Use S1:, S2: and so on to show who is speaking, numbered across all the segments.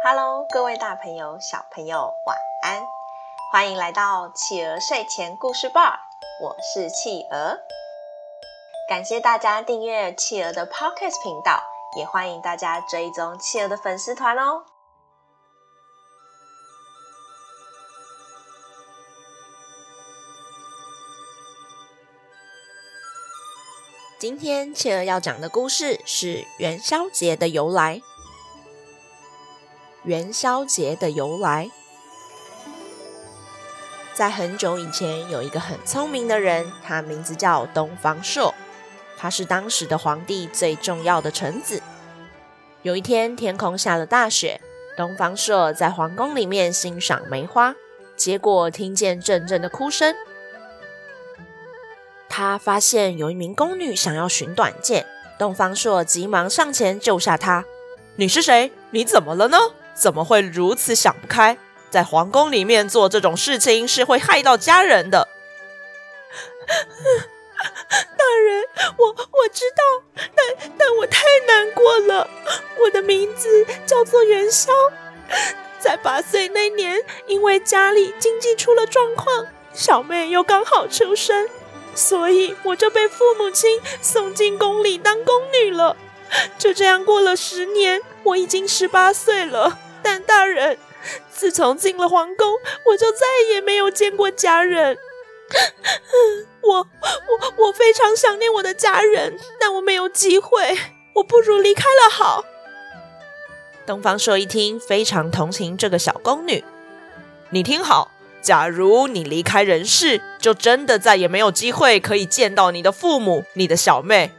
S1: Hello，各位大朋友、小朋友，晚安！欢迎来到企鹅睡前故事吧，我是企鹅。感谢大家订阅企鹅的 Podcast 频道，也欢迎大家追踪企鹅的粉丝团哦。今天企鹅要讲的故事是元宵节的由来。元宵节的由来，在很久以前，有一个很聪明的人，他名字叫东方朔，他是当时的皇帝最重要的臣子。有一天，天空下了大雪，东方朔在皇宫里面欣赏梅花，结果听见阵阵的哭声。他发现有一名宫女想要寻短见，东方朔急忙上前救下她。你是谁？你怎么了呢？怎么会如此想不开？在皇宫里面做这种事情是会害到家人的。大人，我我知道，但但我太难过了。我的名字叫做元宵，在八岁那年，因为家里经济出了状况，小妹又刚好出生。所以我就被父母亲送进宫里当宫女了。就这样过了十年，我已经十八岁了。大人，自从进了皇宫，我就再也没有见过家人。我我我非常想念我的家人，但我没有机会。我不如离开了好。东方朔一听，非常同情这个小宫女。你听好。假如你离开人世，就真的再也没有机会可以见到你的父母、你的小妹。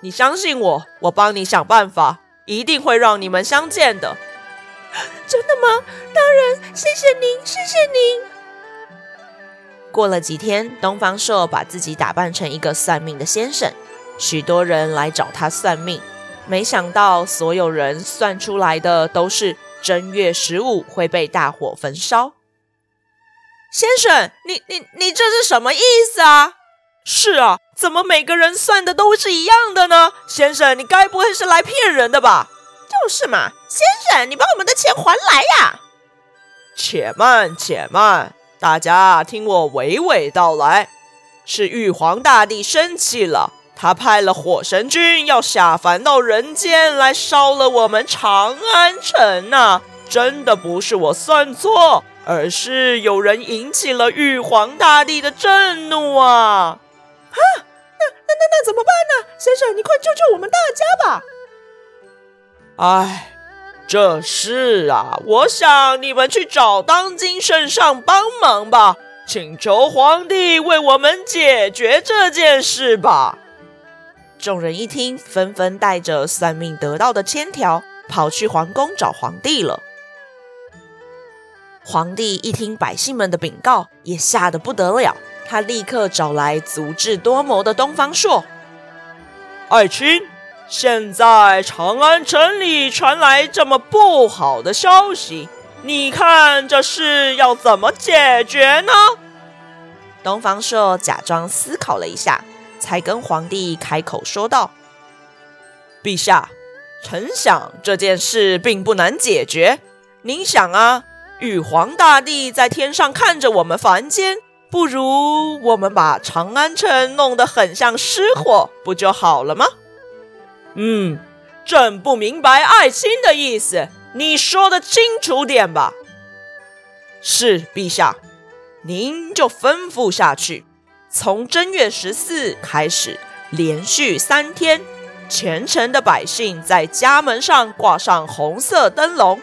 S1: 你相信我，我帮你想办法，一定会让你们相见的。真的吗？大人，谢谢您，谢谢您。过了几天，东方朔把自己打扮成一个算命的先生，许多人来找他算命。没想到，所有人算出来的都是正月十五会被大火焚烧。先生，你你你这是什么意思啊？是啊，怎么每个人算的都是一样的呢？先生，你该不会是来骗人的吧？就是嘛，先生，你把我们的钱还来呀！且慢，且慢，大家听我娓娓道来。是玉皇大帝生气了，他派了火神君要下凡到人间来烧了我们长安城呐、真的不是我算错。而是有人引起了玉皇大帝的震怒啊！啊，那那那那怎么办呢？先生，你快救救我们大家吧！哎，这事啊，我想你们去找当今圣上帮忙吧，请求皇帝为我们解决这件事吧。众人一听，纷纷带着算命得到的签条，跑去皇宫找皇帝了。皇帝一听百姓们的禀告，也吓得不得了。他立刻找来足智多谋的东方朔。爱卿，现在长安城里传来这么不好的消息，你看这事要怎么解决呢？东方朔假装思考了一下，才跟皇帝开口说道：“陛下，臣想这件事并不难解决。您想啊。”玉皇大帝在天上看着我们凡间，不如我们把长安城弄得很像失火，不就好了吗？嗯，朕不明白爱卿的意思，你说得清楚点吧。是，陛下，您就吩咐下去，从正月十四开始，连续三天，全城的百姓在家门上挂上红色灯笼。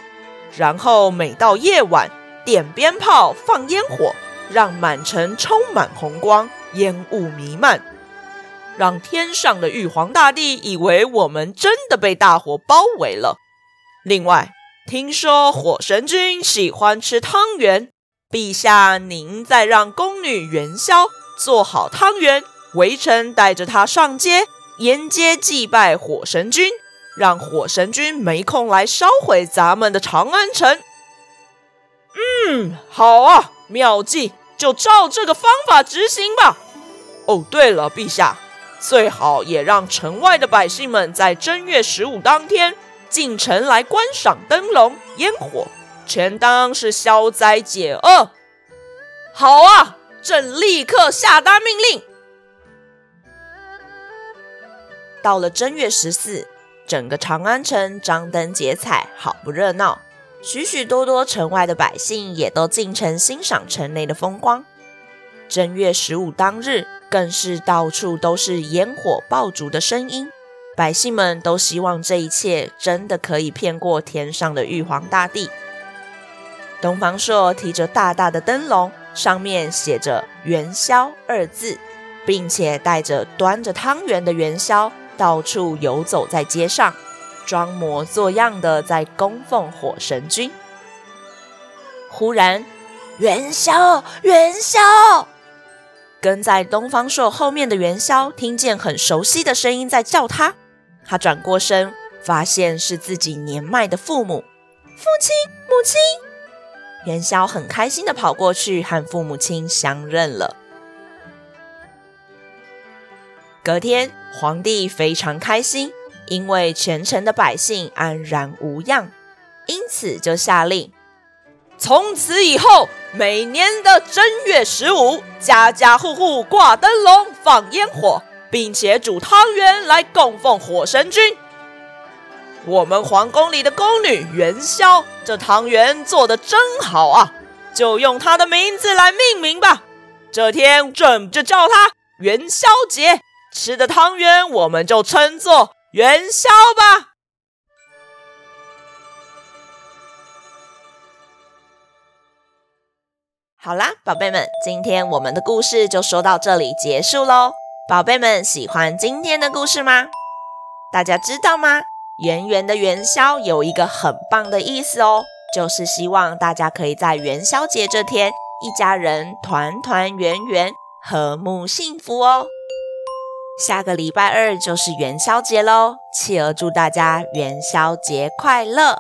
S1: 然后每到夜晚，点鞭炮、放烟火，让满城充满红光，烟雾弥漫，让天上的玉皇大帝以为我们真的被大火包围了。另外，听说火神君喜欢吃汤圆，陛下您再让宫女元宵做好汤圆，微臣带着她上街沿街祭拜火神君。让火神君没空来烧毁咱们的长安城。嗯，好啊，妙计，就照这个方法执行吧。哦，对了，陛下，最好也让城外的百姓们在正月十五当天
S2: 进城来观赏灯笼烟火，全当是消灾解厄。好啊，朕立刻下达命令。到了正月十四，整个长安城张灯结彩，好不热闹。许许多多城外的百姓也都进城欣赏城内的风光。正月十五当日，更是到处都是烟火爆竹的声音。百姓们都希望这一切真的可以骗过天上的玉皇大帝。东方朔提着大大的灯笼，上面写着“元宵”二字，并且带着端着汤圆的元宵。到处游走在街上，装模作样的在供奉火神君。忽然，元宵，元宵！跟在东方朔后面的元宵听见很熟悉的声音在叫他，他转过身，发现是自己年迈的父母。父亲，母亲！元宵很开心的跑过去和父母亲相认了。隔天，皇帝非常开心，因为全城的百姓安然无恙，因此就下令：从此以后，每年的正月十五，家家户户挂灯笼、放烟火，并且煮汤圆来供奉火神君。我们皇宫里的宫女元宵，这汤圆做的真好啊，就用她的名字来命名吧。这天，朕就叫它元宵节。吃的汤圆，我们就称作元宵吧。好啦，宝贝们，今天我们的故事就说到这里结束喽。宝贝们喜欢今天的故事吗？大家知道吗？圆圆的元宵有一个很棒的意思哦，就是希望大家可以在元宵节这天，一家人团团圆圆，和睦幸福哦。下个礼拜二就是元宵节喽，企鹅祝大家元宵节快乐！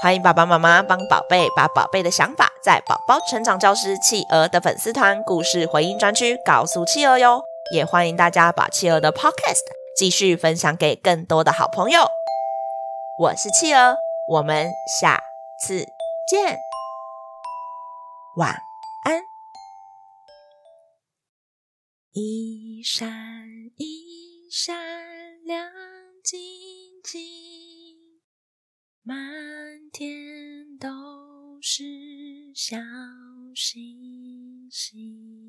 S2: 欢迎爸爸妈妈帮宝贝把宝贝的想法在宝宝成长教室企鹅的粉丝团故事回应专区告诉企鹅哟，也欢迎大家把企鹅的 Podcast 继续分享给更多的好朋友。我是企鹅，我们下次见，晚安。一闪一闪亮晶晶，满天都是小星星。